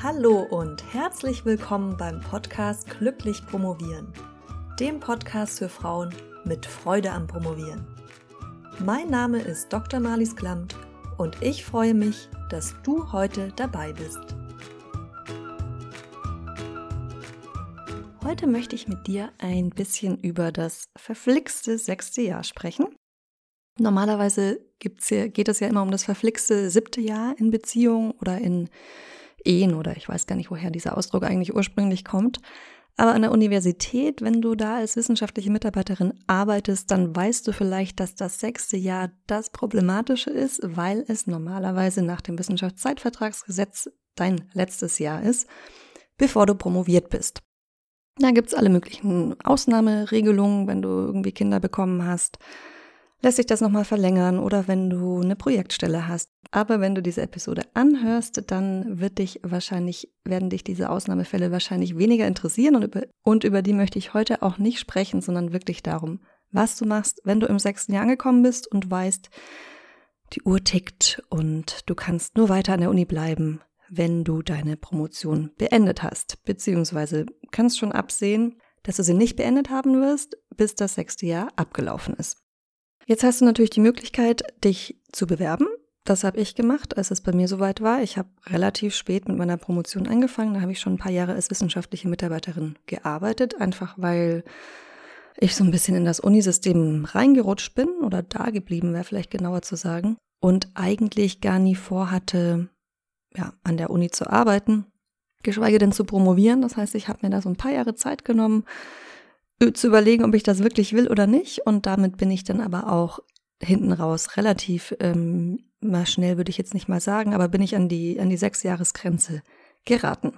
Hallo und herzlich willkommen beim Podcast Glücklich Promovieren, dem Podcast für Frauen mit Freude am Promovieren. Mein Name ist Dr. Marlies Klamt und ich freue mich, dass du heute dabei bist. Heute möchte ich mit dir ein bisschen über das verflixte sechste Jahr sprechen. Normalerweise ja, geht es ja immer um das verflixte siebte Jahr in Beziehungen oder in Ehen oder ich weiß gar nicht, woher dieser Ausdruck eigentlich ursprünglich kommt. Aber an der Universität, wenn du da als wissenschaftliche Mitarbeiterin arbeitest, dann weißt du vielleicht, dass das sechste Jahr das Problematische ist, weil es normalerweise nach dem Wissenschaftszeitvertragsgesetz dein letztes Jahr ist, bevor du promoviert bist. Da gibt's alle möglichen Ausnahmeregelungen, wenn du irgendwie Kinder bekommen hast lässt sich das nochmal verlängern oder wenn du eine Projektstelle hast. Aber wenn du diese Episode anhörst, dann wird dich wahrscheinlich, werden dich diese Ausnahmefälle wahrscheinlich weniger interessieren und über, und über die möchte ich heute auch nicht sprechen, sondern wirklich darum, was du machst, wenn du im sechsten Jahr angekommen bist und weißt, die Uhr tickt und du kannst nur weiter an der Uni bleiben, wenn du deine Promotion beendet hast, beziehungsweise kannst schon absehen, dass du sie nicht beendet haben wirst, bis das sechste Jahr abgelaufen ist. Jetzt hast du natürlich die Möglichkeit, dich zu bewerben. Das habe ich gemacht, als es bei mir soweit war. Ich habe relativ spät mit meiner Promotion angefangen. Da habe ich schon ein paar Jahre als wissenschaftliche Mitarbeiterin gearbeitet, einfach weil ich so ein bisschen in das Unisystem reingerutscht bin oder da geblieben wäre vielleicht genauer zu sagen und eigentlich gar nie vorhatte, ja, an der Uni zu arbeiten, geschweige denn zu promovieren. Das heißt, ich habe mir da so ein paar Jahre Zeit genommen, zu überlegen, ob ich das wirklich will oder nicht. Und damit bin ich dann aber auch hinten raus relativ ähm, mal schnell, würde ich jetzt nicht mal sagen, aber bin ich an die, an die Sechsjahresgrenze geraten.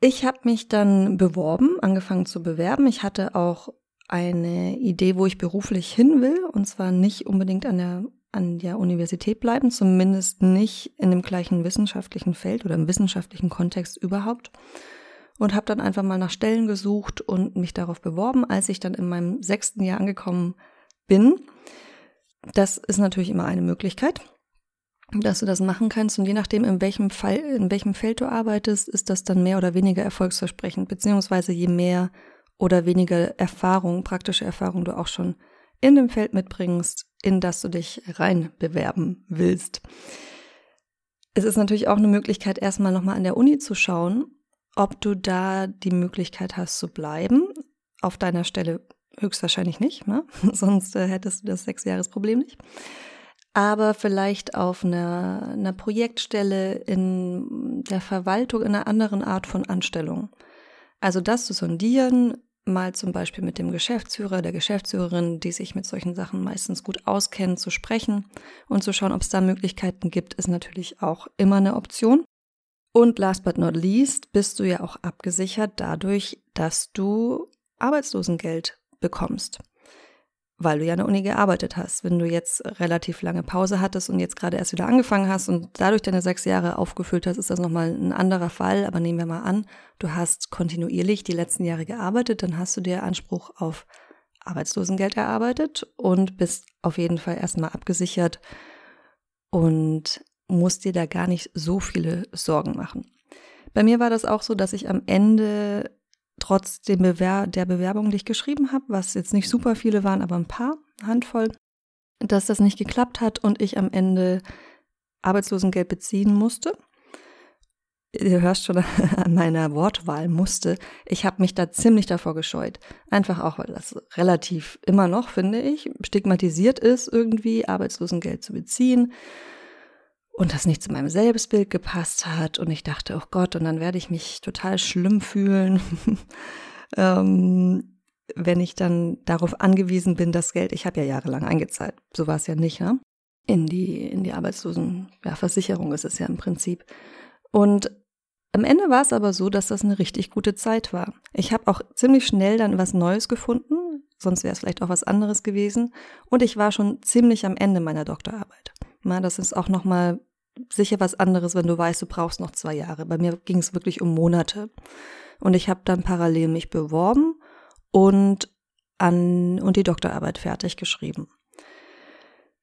Ich habe mich dann beworben, angefangen zu bewerben. Ich hatte auch eine Idee, wo ich beruflich hin will, und zwar nicht unbedingt an der, an der Universität bleiben, zumindest nicht in dem gleichen wissenschaftlichen Feld oder im wissenschaftlichen Kontext überhaupt und habe dann einfach mal nach Stellen gesucht und mich darauf beworben, als ich dann in meinem sechsten Jahr angekommen bin. Das ist natürlich immer eine Möglichkeit, dass du das machen kannst und je nachdem, in welchem Fall, in welchem Feld du arbeitest, ist das dann mehr oder weniger erfolgsversprechend, beziehungsweise je mehr oder weniger Erfahrung, praktische Erfahrung du auch schon in dem Feld mitbringst, in das du dich rein bewerben willst. Es ist natürlich auch eine Möglichkeit, erstmal nochmal an der Uni zu schauen ob du da die Möglichkeit hast zu bleiben. Auf deiner Stelle höchstwahrscheinlich nicht, ne? sonst äh, hättest du das Sechsjahresproblem nicht. Aber vielleicht auf einer, einer Projektstelle in der Verwaltung, in einer anderen Art von Anstellung. Also das zu sondieren, mal zum Beispiel mit dem Geschäftsführer, der Geschäftsführerin, die sich mit solchen Sachen meistens gut auskennen, zu sprechen und zu schauen, ob es da Möglichkeiten gibt, ist natürlich auch immer eine Option. Und last but not least bist du ja auch abgesichert dadurch, dass du Arbeitslosengeld bekommst, weil du ja an der Uni gearbeitet hast. Wenn du jetzt relativ lange Pause hattest und jetzt gerade erst wieder angefangen hast und dadurch deine sechs Jahre aufgefüllt hast, ist das nochmal ein anderer Fall. Aber nehmen wir mal an, du hast kontinuierlich die letzten Jahre gearbeitet, dann hast du dir Anspruch auf Arbeitslosengeld erarbeitet und bist auf jeden Fall erstmal abgesichert und musst dir da gar nicht so viele Sorgen machen. Bei mir war das auch so, dass ich am Ende trotz dem Bewer der Bewerbung, die ich geschrieben habe, was jetzt nicht super viele waren, aber ein paar, Handvoll, dass das nicht geklappt hat und ich am Ende Arbeitslosengeld beziehen musste. Du hörst schon an meiner Wortwahl musste. Ich habe mich da ziemlich davor gescheut. Einfach auch, weil das relativ immer noch, finde ich, stigmatisiert ist, irgendwie Arbeitslosengeld zu beziehen und das nicht zu meinem Selbstbild gepasst hat und ich dachte, oh Gott, und dann werde ich mich total schlimm fühlen, ähm, wenn ich dann darauf angewiesen bin, das Geld, ich habe ja jahrelang eingezahlt, so war es ja nicht, ne? In die, in die Arbeitslosenversicherung ja, ist es ja im Prinzip. Und am Ende war es aber so, dass das eine richtig gute Zeit war. Ich habe auch ziemlich schnell dann was Neues gefunden, sonst wäre es vielleicht auch was anderes gewesen. Und ich war schon ziemlich am Ende meiner Doktorarbeit. Na, das ist auch nochmal sicher was anderes, wenn du weißt, du brauchst noch zwei Jahre. Bei mir ging es wirklich um Monate. Und ich habe dann parallel mich beworben und an und die Doktorarbeit fertig geschrieben.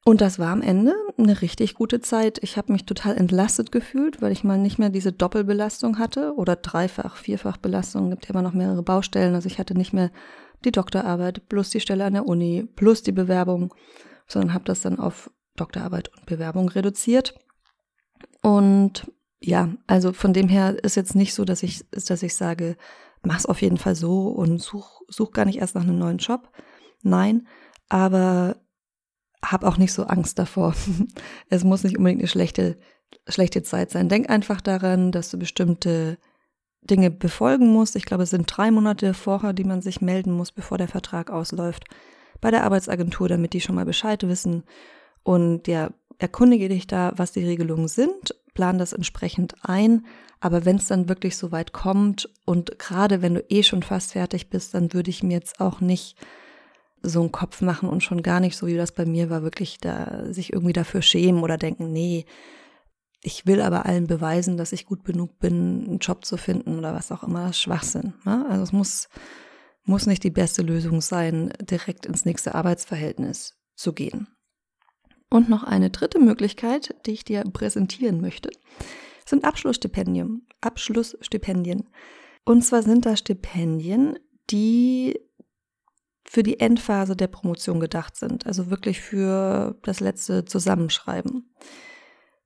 Und das war am Ende eine richtig gute Zeit. Ich habe mich total entlastet gefühlt, weil ich mal nicht mehr diese Doppelbelastung hatte oder dreifach, vierfach Belastung. Gibt ja immer noch mehrere Baustellen. Also ich hatte nicht mehr die Doktorarbeit plus die Stelle an der Uni plus die Bewerbung, sondern habe das dann auf Doktorarbeit und Bewerbung reduziert. Und ja, also von dem her ist jetzt nicht so, dass ich, dass ich sage, mach's auf jeden Fall so und such, such gar nicht erst nach einem neuen Job. Nein, aber hab auch nicht so Angst davor. es muss nicht unbedingt eine schlechte, schlechte Zeit sein. Denk einfach daran, dass du bestimmte Dinge befolgen musst. Ich glaube, es sind drei Monate vorher, die man sich melden muss, bevor der Vertrag ausläuft, bei der Arbeitsagentur, damit die schon mal Bescheid wissen. Und ja, erkundige dich da, was die Regelungen sind, plan das entsprechend ein. Aber wenn es dann wirklich so weit kommt und gerade wenn du eh schon fast fertig bist, dann würde ich mir jetzt auch nicht so einen Kopf machen und schon gar nicht so, wie das bei mir war, wirklich da sich irgendwie dafür schämen oder denken, nee, ich will aber allen beweisen, dass ich gut genug bin, einen Job zu finden oder was auch immer, Schwachsinn. Ne? Also es muss, muss nicht die beste Lösung sein, direkt ins nächste Arbeitsverhältnis zu gehen. Und noch eine dritte Möglichkeit, die ich dir präsentieren möchte, sind Abschlussstipendien. Abschlussstipendien. Und zwar sind das Stipendien, die für die Endphase der Promotion gedacht sind, also wirklich für das letzte Zusammenschreiben.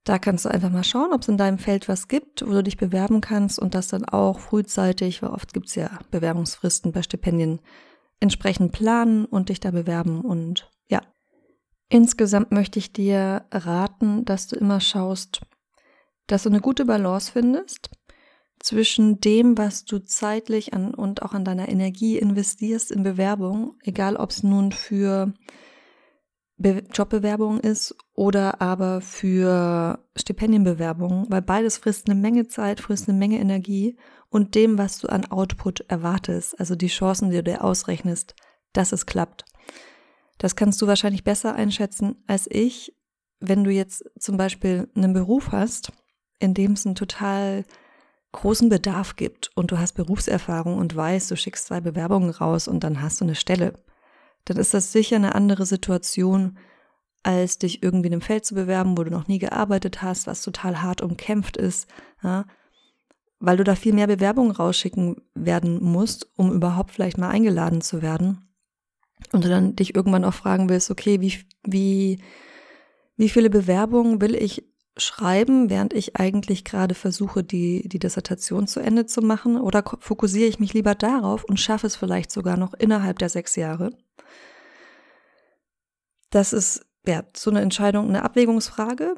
Da kannst du einfach mal schauen, ob es in deinem Feld was gibt, wo du dich bewerben kannst und das dann auch frühzeitig, weil oft gibt es ja Bewerbungsfristen bei Stipendien, entsprechend planen und dich da bewerben. Und insgesamt möchte ich dir raten, dass du immer schaust, dass du eine gute Balance findest zwischen dem, was du zeitlich an und auch an deiner Energie investierst in Bewerbung, egal ob es nun für Be Jobbewerbung ist oder aber für Stipendienbewerbungen, weil beides frisst eine Menge Zeit, frisst eine Menge Energie und dem, was du an Output erwartest, also die Chancen, die du dir ausrechnest, dass es klappt. Das kannst du wahrscheinlich besser einschätzen als ich, wenn du jetzt zum Beispiel einen Beruf hast, in dem es einen total großen Bedarf gibt und du hast Berufserfahrung und weißt, du schickst zwei Bewerbungen raus und dann hast du eine Stelle dann ist das sicher eine andere Situation, als dich irgendwie in einem Feld zu bewerben, wo du noch nie gearbeitet hast, was total hart umkämpft ist, ja, weil du da viel mehr Bewerbungen rausschicken werden musst, um überhaupt vielleicht mal eingeladen zu werden. Und du dann dich irgendwann auch fragen willst, okay, wie, wie, wie viele Bewerbungen will ich schreiben, während ich eigentlich gerade versuche, die, die Dissertation zu Ende zu machen? Oder fokussiere ich mich lieber darauf und schaffe es vielleicht sogar noch innerhalb der sechs Jahre? Das ist ja so eine Entscheidung, eine Abwägungsfrage,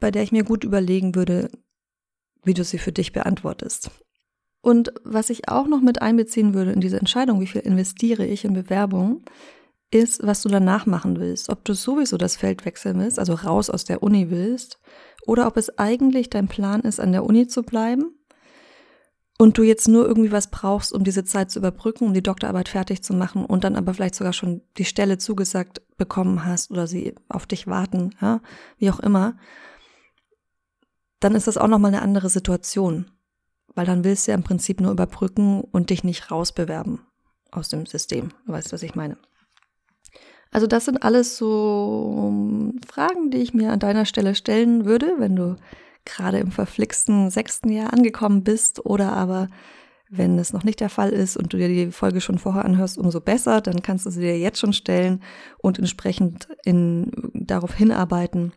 bei der ich mir gut überlegen würde, wie du sie für dich beantwortest. Und was ich auch noch mit einbeziehen würde in diese Entscheidung, wie viel investiere ich in Bewerbung, ist, was du danach machen willst. Ob du sowieso das Feld wechseln willst, also raus aus der Uni willst, oder ob es eigentlich dein Plan ist, an der Uni zu bleiben und du jetzt nur irgendwie was brauchst, um diese Zeit zu überbrücken, um die Doktorarbeit fertig zu machen und dann aber vielleicht sogar schon die Stelle zugesagt bekommen hast oder sie auf dich warten, ja, wie auch immer, dann ist das auch nochmal eine andere Situation. Weil dann willst du ja im Prinzip nur überbrücken und dich nicht rausbewerben aus dem System. Du weißt, was ich meine. Also das sind alles so Fragen, die ich mir an deiner Stelle stellen würde, wenn du gerade im verflixten sechsten Jahr angekommen bist oder aber wenn es noch nicht der Fall ist und du dir die Folge schon vorher anhörst, umso besser, dann kannst du sie dir jetzt schon stellen und entsprechend in, darauf hinarbeiten.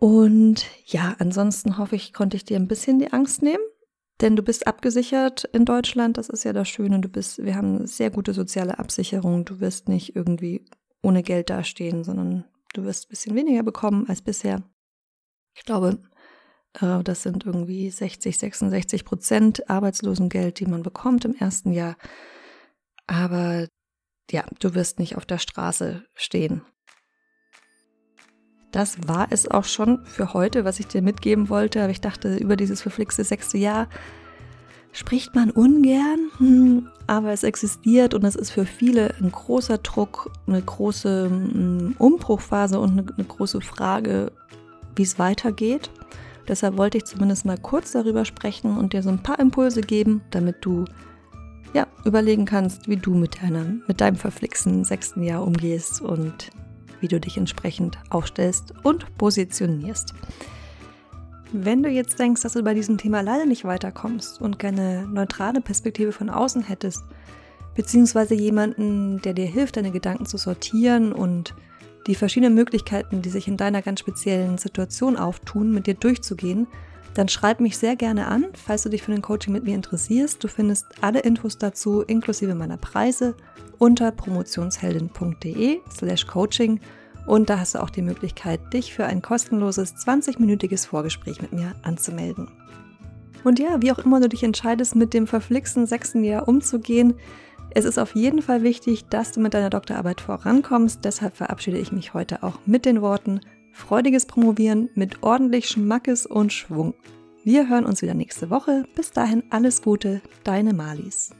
Und ja, ansonsten hoffe ich, konnte ich dir ein bisschen die Angst nehmen, denn du bist abgesichert in Deutschland, das ist ja das Schöne, du bist, wir haben eine sehr gute soziale Absicherung, du wirst nicht irgendwie ohne Geld dastehen, sondern du wirst ein bisschen weniger bekommen als bisher. Ich glaube, äh, das sind irgendwie 60, 66 Prozent Arbeitslosengeld, die man bekommt im ersten Jahr. Aber ja, du wirst nicht auf der Straße stehen. Das war es auch schon für heute, was ich dir mitgeben wollte. Aber ich dachte, über dieses verflixte sechste Jahr spricht man ungern, hm, aber es existiert und es ist für viele ein großer Druck, eine große hm, Umbruchphase und eine, große Frage, wie es weitergeht. Deshalb wollte ich zumindest mal kurz darüber sprechen und dir so ein paar Impulse geben, damit du ja, überlegen kannst, wie du mit, deinem, mit deinem verflixten sechsten Jahr umgehst und wie du dich entsprechend aufstellst und positionierst. Wenn du jetzt denkst, dass du bei diesem Thema leider nicht weiterkommst und keine neutrale Perspektive von außen hättest, beziehungsweise jemanden, der dir hilft, deine Gedanken zu sortieren und die verschiedenen Möglichkeiten, die sich in deiner ganz speziellen Situation auftun, mit dir durchzugehen, dann schreib mich sehr gerne an, falls du dich für ein Coaching mit mir interessierst. Du findest alle Infos dazu inklusive meiner Preise unter promotionsheldin.de slash coaching und da hast du auch die Möglichkeit, dich für ein kostenloses 20-minütiges Vorgespräch mit mir anzumelden. Und ja, wie auch immer du dich entscheidest, mit dem verflixten sechsten Jahr umzugehen, es ist auf jeden Fall wichtig, dass du mit deiner Doktorarbeit vorankommst. Deshalb verabschiede ich mich heute auch mit den Worten freudiges Promovieren mit ordentlich Schmackes und Schwung. Wir hören uns wieder nächste Woche. Bis dahin alles Gute, deine Malis.